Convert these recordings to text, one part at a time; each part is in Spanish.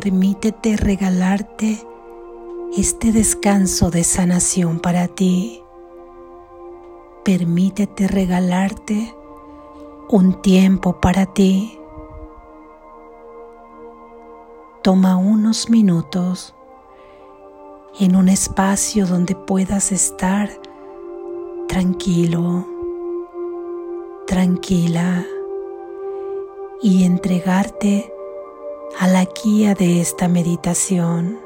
permítete regalarte este descanso de sanación para ti. Permítete regalarte un tiempo para ti. Toma unos minutos en un espacio donde puedas estar tranquilo, tranquila y entregarte a la guía de esta meditación,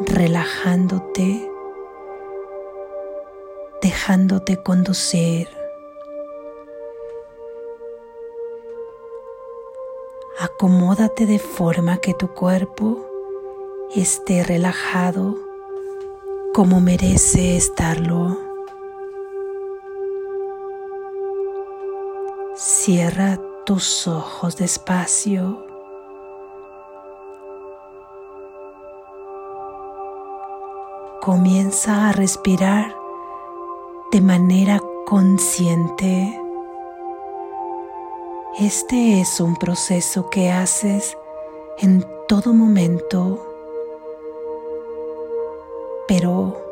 relajándote, dejándote conducir. Acomódate de forma que tu cuerpo esté relajado como merece estarlo. Cierra tus ojos despacio. Comienza a respirar de manera consciente. Este es un proceso que haces en todo momento, pero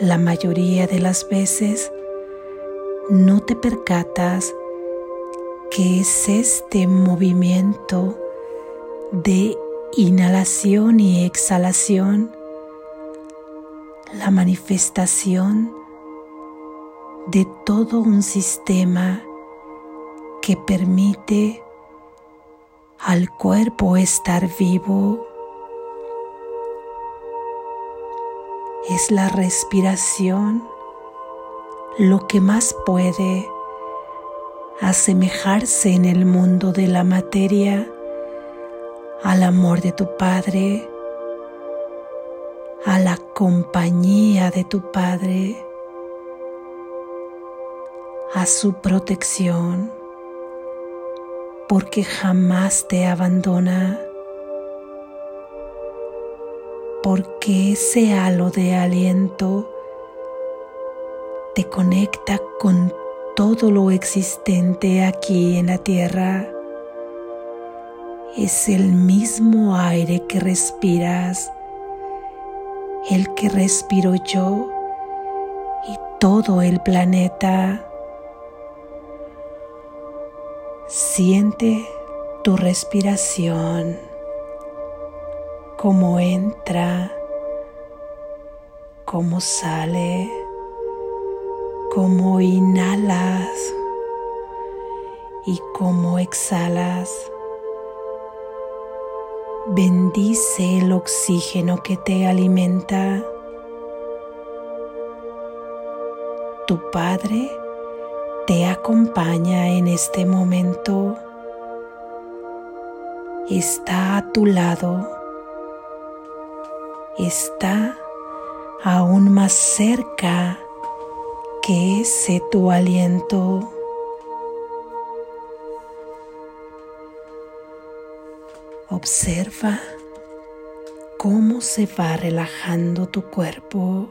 la mayoría de las veces no te percatas que es este movimiento de inhalación y exhalación la manifestación de todo un sistema que permite al cuerpo estar vivo. Es la respiración lo que más puede asemejarse en el mundo de la materia al amor de tu Padre, a la compañía de tu Padre, a su protección, porque jamás te abandona, porque ese halo de aliento te conecta con todo lo existente aquí en la tierra. Es el mismo aire que respiras el que respiro yo y todo el planeta. Siente tu respiración, cómo entra, cómo sale, cómo inhalas y cómo exhalas. Bendice el oxígeno que te alimenta. Tu Padre te acompaña en este momento. Está a tu lado. Está aún más cerca que ese tu aliento. Observa cómo se va relajando tu cuerpo.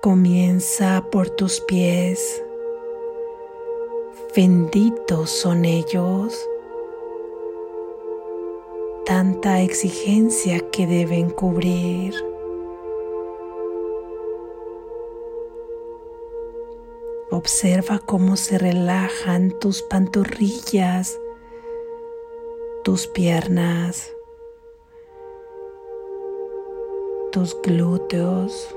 Comienza por tus pies. Benditos son ellos. Tanta exigencia que deben cubrir. Observa cómo se relajan tus pantorrillas tus piernas, tus glúteos,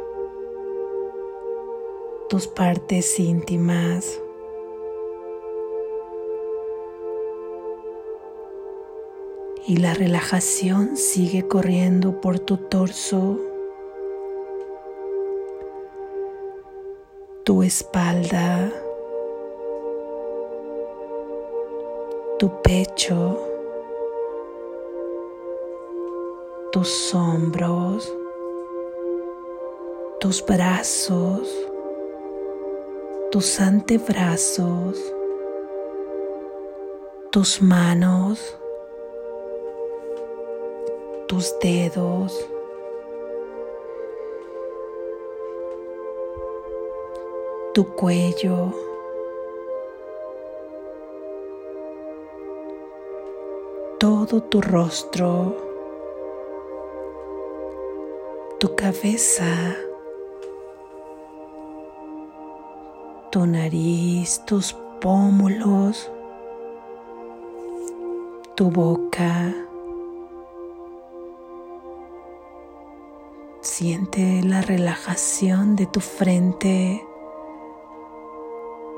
tus partes íntimas. Y la relajación sigue corriendo por tu torso, tu espalda, tu pecho. Tus hombros, tus brazos, tus antebrazos, tus manos, tus dedos, tu cuello, todo tu rostro, cabeza, tu nariz, tus pómulos, tu boca. Siente la relajación de tu frente,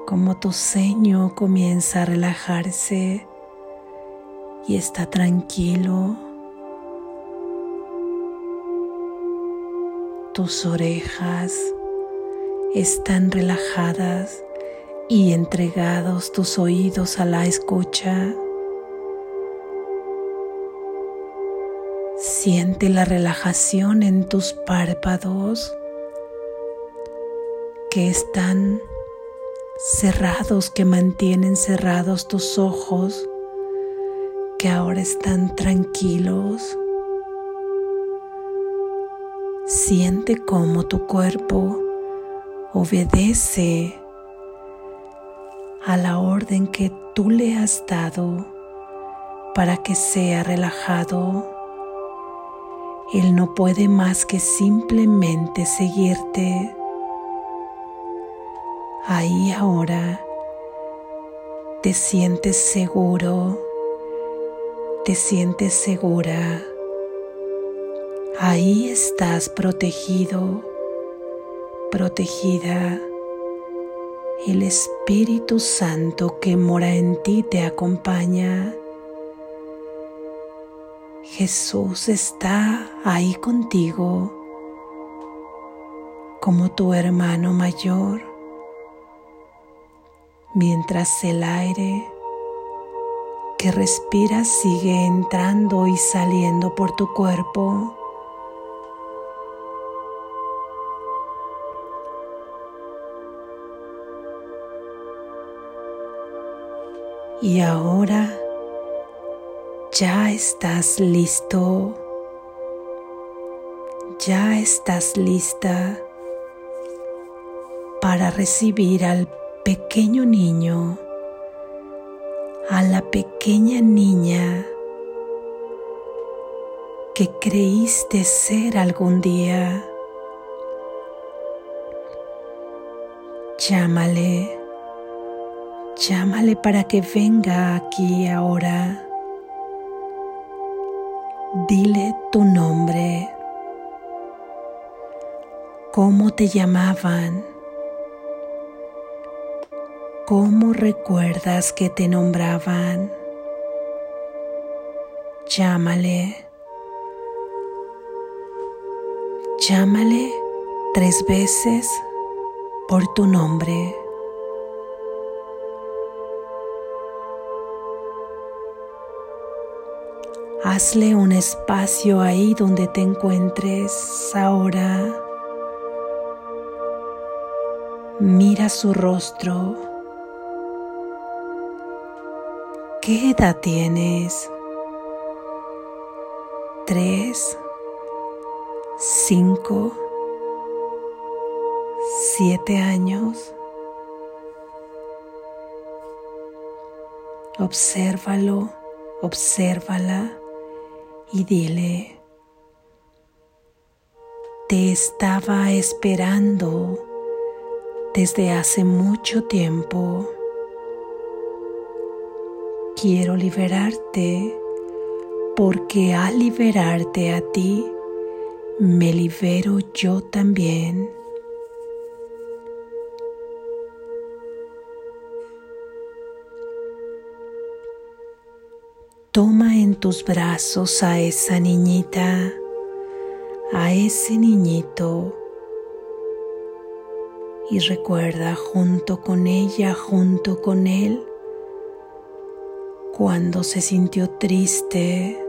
como tu ceño comienza a relajarse y está tranquilo. Tus orejas están relajadas y entregados tus oídos a la escucha. Siente la relajación en tus párpados que están cerrados, que mantienen cerrados tus ojos, que ahora están tranquilos. Siente cómo tu cuerpo obedece a la orden que tú le has dado para que sea relajado. Él no puede más que simplemente seguirte. Ahí ahora te sientes seguro, te sientes segura. Ahí estás protegido, protegida. El Espíritu Santo que mora en ti te acompaña. Jesús está ahí contigo como tu hermano mayor, mientras el aire que respiras sigue entrando y saliendo por tu cuerpo. Y ahora ya estás listo, ya estás lista para recibir al pequeño niño, a la pequeña niña que creíste ser algún día. Llámale, llámale para que venga aquí ahora. Dile tu nombre. ¿Cómo te llamaban? ¿Cómo recuerdas que te nombraban? Llámale. Llámale tres veces por tu nombre. Hazle un espacio ahí donde te encuentres ahora. Mira su rostro. ¿Qué edad tienes? ¿Tres? ¿Cinco? ¿Siete años? Obsérvalo, obsérvala y dile, te estaba esperando desde hace mucho tiempo. Quiero liberarte porque al liberarte a ti, me libero yo también. Toma en tus brazos a esa niñita, a ese niñito y recuerda junto con ella, junto con él, cuando se sintió triste,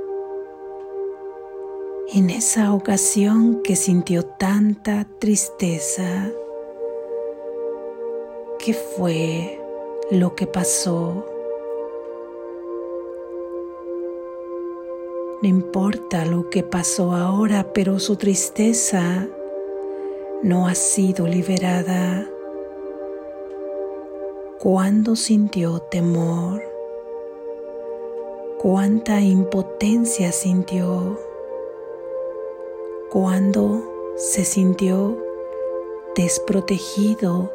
en esa ocasión que sintió tanta tristeza, ¿qué fue lo que pasó? No importa lo que pasó ahora, pero su tristeza no ha sido liberada. Cuando sintió temor, cuánta impotencia sintió, cuando se sintió desprotegido,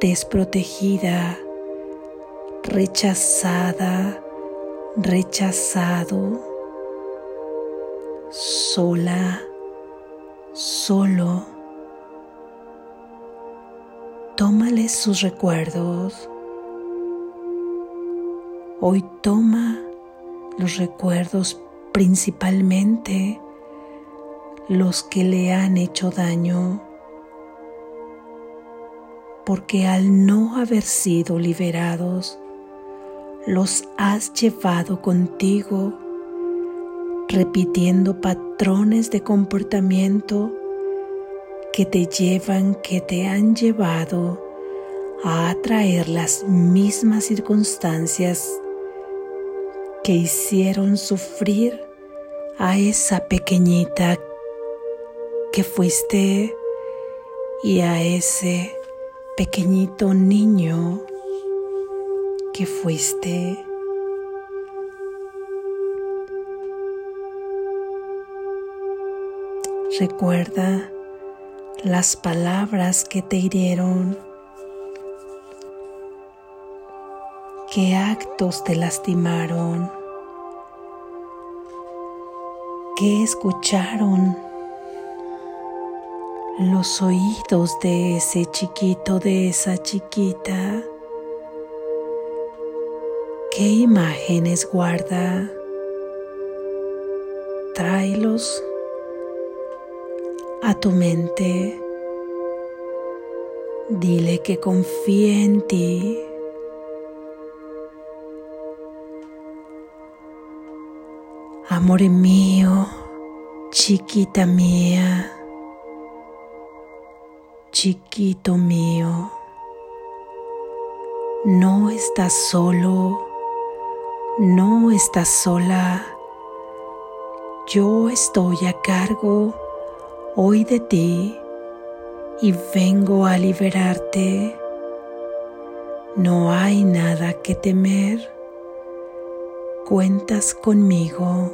desprotegida, rechazada, rechazado, sola, solo. Tómale sus recuerdos. Hoy toma los recuerdos principalmente los que le han hecho daño, porque al no haber sido liberados, los has llevado contigo, repitiendo patrones de comportamiento que te llevan, que te han llevado a atraer las mismas circunstancias que hicieron sufrir a esa pequeñita que fuiste y a ese pequeñito niño que fuiste. Recuerda las palabras que te hirieron, qué actos te lastimaron. ¿Qué escucharon los oídos de ese chiquito, de esa chiquita? ¿Qué imágenes guarda? Tráelos a tu mente. Dile que confíe en ti. Amor mío, chiquita mía, chiquito mío, no estás solo, no estás sola. Yo estoy a cargo hoy de ti y vengo a liberarte. No hay nada que temer. Cuentas conmigo.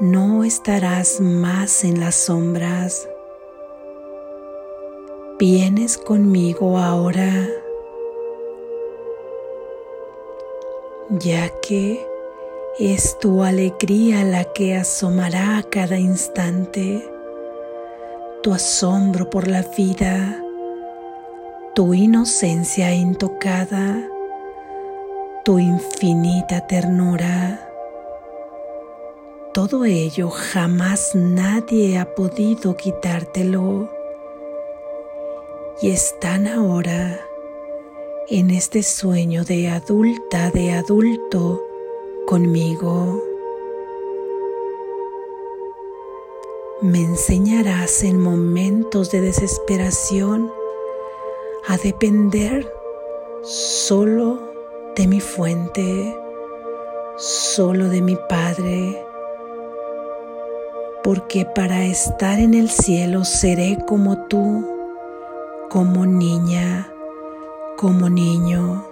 no estarás más en las sombras. Vienes conmigo ahora, ya que es tu alegría la que asomará a cada instante, tu asombro por la vida, tu inocencia intocada, tu infinita ternura. Todo ello jamás nadie ha podido quitártelo. Y están ahora en este sueño de adulta, de adulto, conmigo. Me enseñarás en momentos de desesperación a depender solo de mi fuente, solo de mi Padre porque para estar en el cielo seré como tú, como niña, como niño,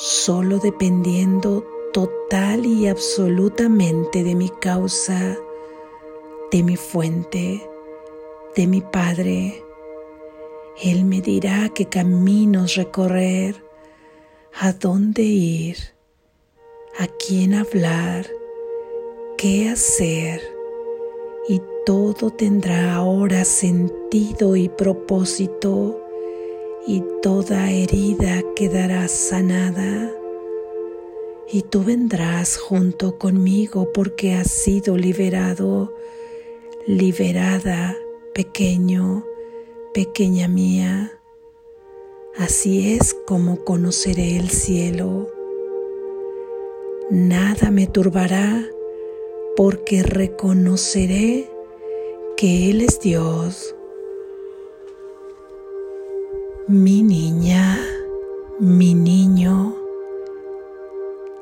solo dependiendo total y absolutamente de mi causa, de mi fuente, de mi Padre. Él me dirá qué caminos recorrer, a dónde ir, a quién hablar, qué hacer y todo tendrá ahora sentido y propósito y toda herida quedará sanada y tú vendrás junto conmigo porque has sido liberado, liberada, pequeño, pequeña mía. Así es como conoceré el cielo. Nada me turbará porque reconoceré que Él es Dios. Mi niña, mi niño,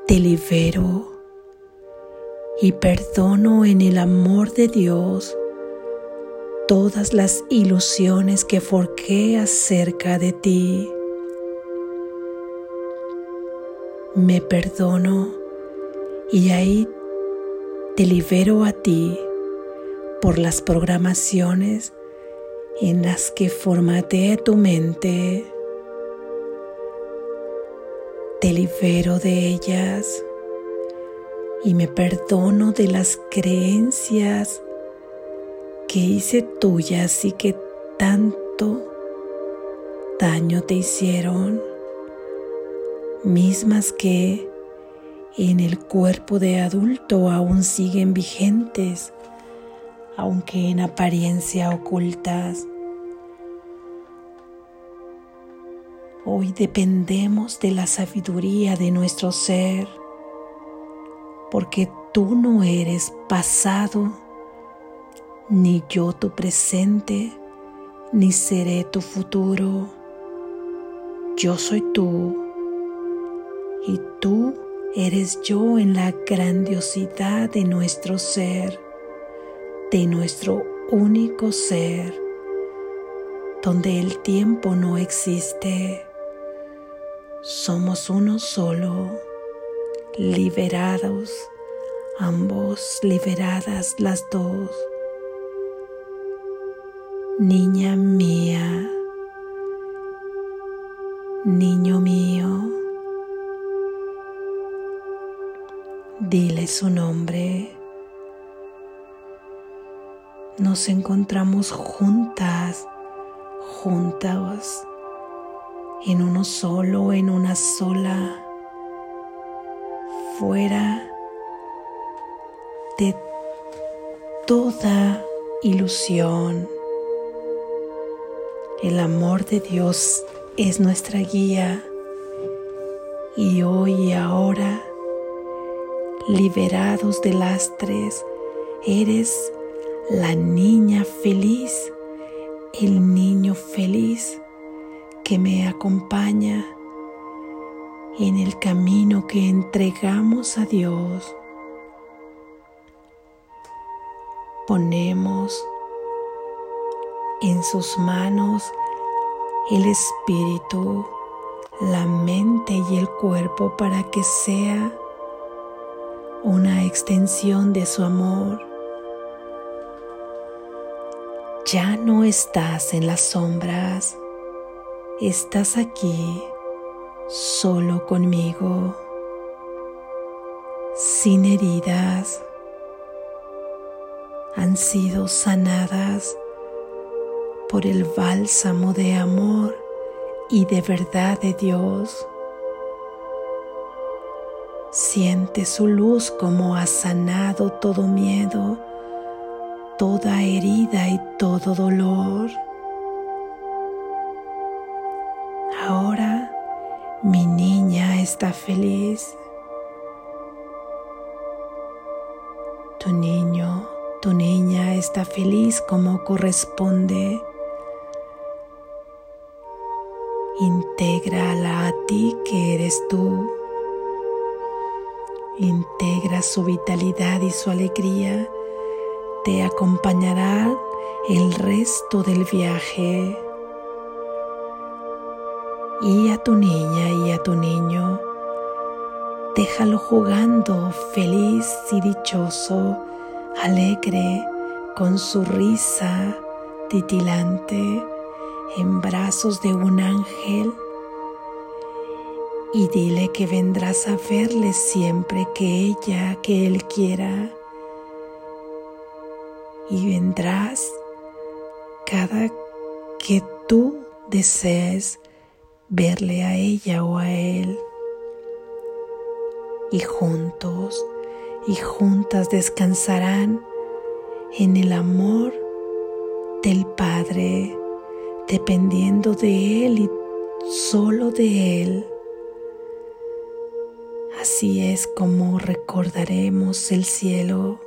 te libero y perdono en el amor de Dios todas las ilusiones que forqué acerca de ti. me perdono y ahí te libero a ti por las programaciones en las que formateé tu mente. Te libero de ellas y me perdono de las creencias que hice tuyas y que tanto daño te hicieron, mismas que en el cuerpo de adulto aún siguen vigentes, aunque en apariencia ocultas. Hoy dependemos de la sabiduría de nuestro ser, porque tú no eres pasado, ni yo tu presente, ni seré tu futuro. Yo soy tú y tú eres yo en la grandiosidad de nuestro ser, de nuestro único ser, donde el tiempo no existe. Somos uno solo, liberados, ambos liberadas las dos. Niña mía, niño mío, dile su nombre. Nos encontramos juntas, juntas, en uno solo, en una sola, fuera de toda ilusión. El amor de Dios es nuestra guía y hoy y ahora, liberados de lastres, eres la niña feliz, el niño feliz que me acompaña en el camino que entregamos a Dios. Ponemos en sus manos el espíritu, la mente y el cuerpo para que sea una extensión de su amor. Ya no estás en las sombras, estás aquí solo conmigo, sin heridas, han sido sanadas por el bálsamo de amor y de verdad de Dios. Siente su luz como ha sanado todo miedo, toda herida y todo dolor. Ahora mi niña está feliz. Tu niño, tu niña está feliz como corresponde. Intégrala a ti que eres tú. Integra su vitalidad y su alegría. Te acompañará el resto del viaje. Y a tu niña y a tu niño, déjalo jugando feliz y dichoso, alegre, con su risa titilante en brazos de un ángel y dile que vendrás a verle siempre que ella, que él quiera. Y vendrás cada que tú desees verle a ella o a él. Y juntos y juntas descansarán en el amor del Padre dependiendo de Él y solo de Él. Así es como recordaremos el cielo.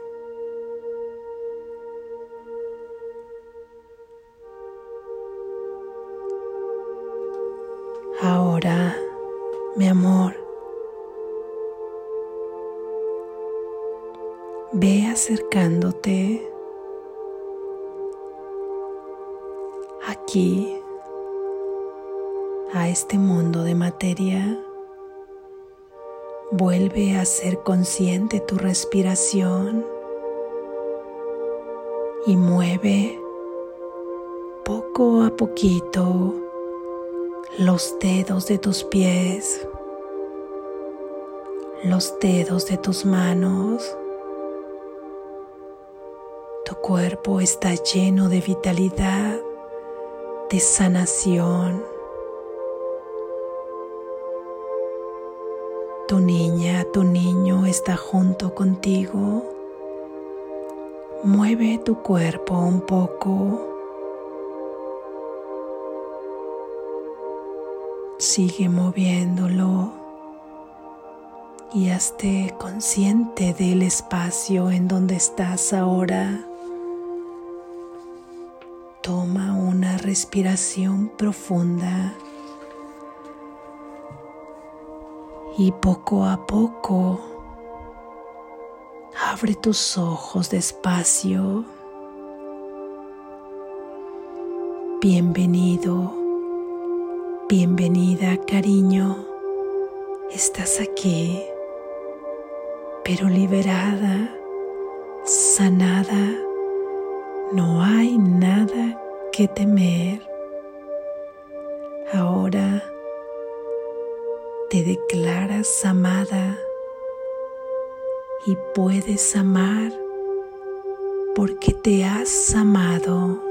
Mi amor, ve acercándote aquí a este mundo de materia. Vuelve a ser consciente tu respiración y mueve poco a poquito los dedos de tus pies, los dedos de tus manos. Tu cuerpo está lleno de vitalidad, de sanación. Tu niña, tu niño está junto contigo. Mueve tu cuerpo un poco. Sigue moviéndolo y hazte consciente del espacio en donde estás ahora. Toma una respiración profunda y poco a poco abre tus ojos despacio. Bienvenido, bienvenida cariño, estás aquí, pero liberada, sanada, no hay nada que temer. Ahora te declaras amada y puedes amar porque te has amado.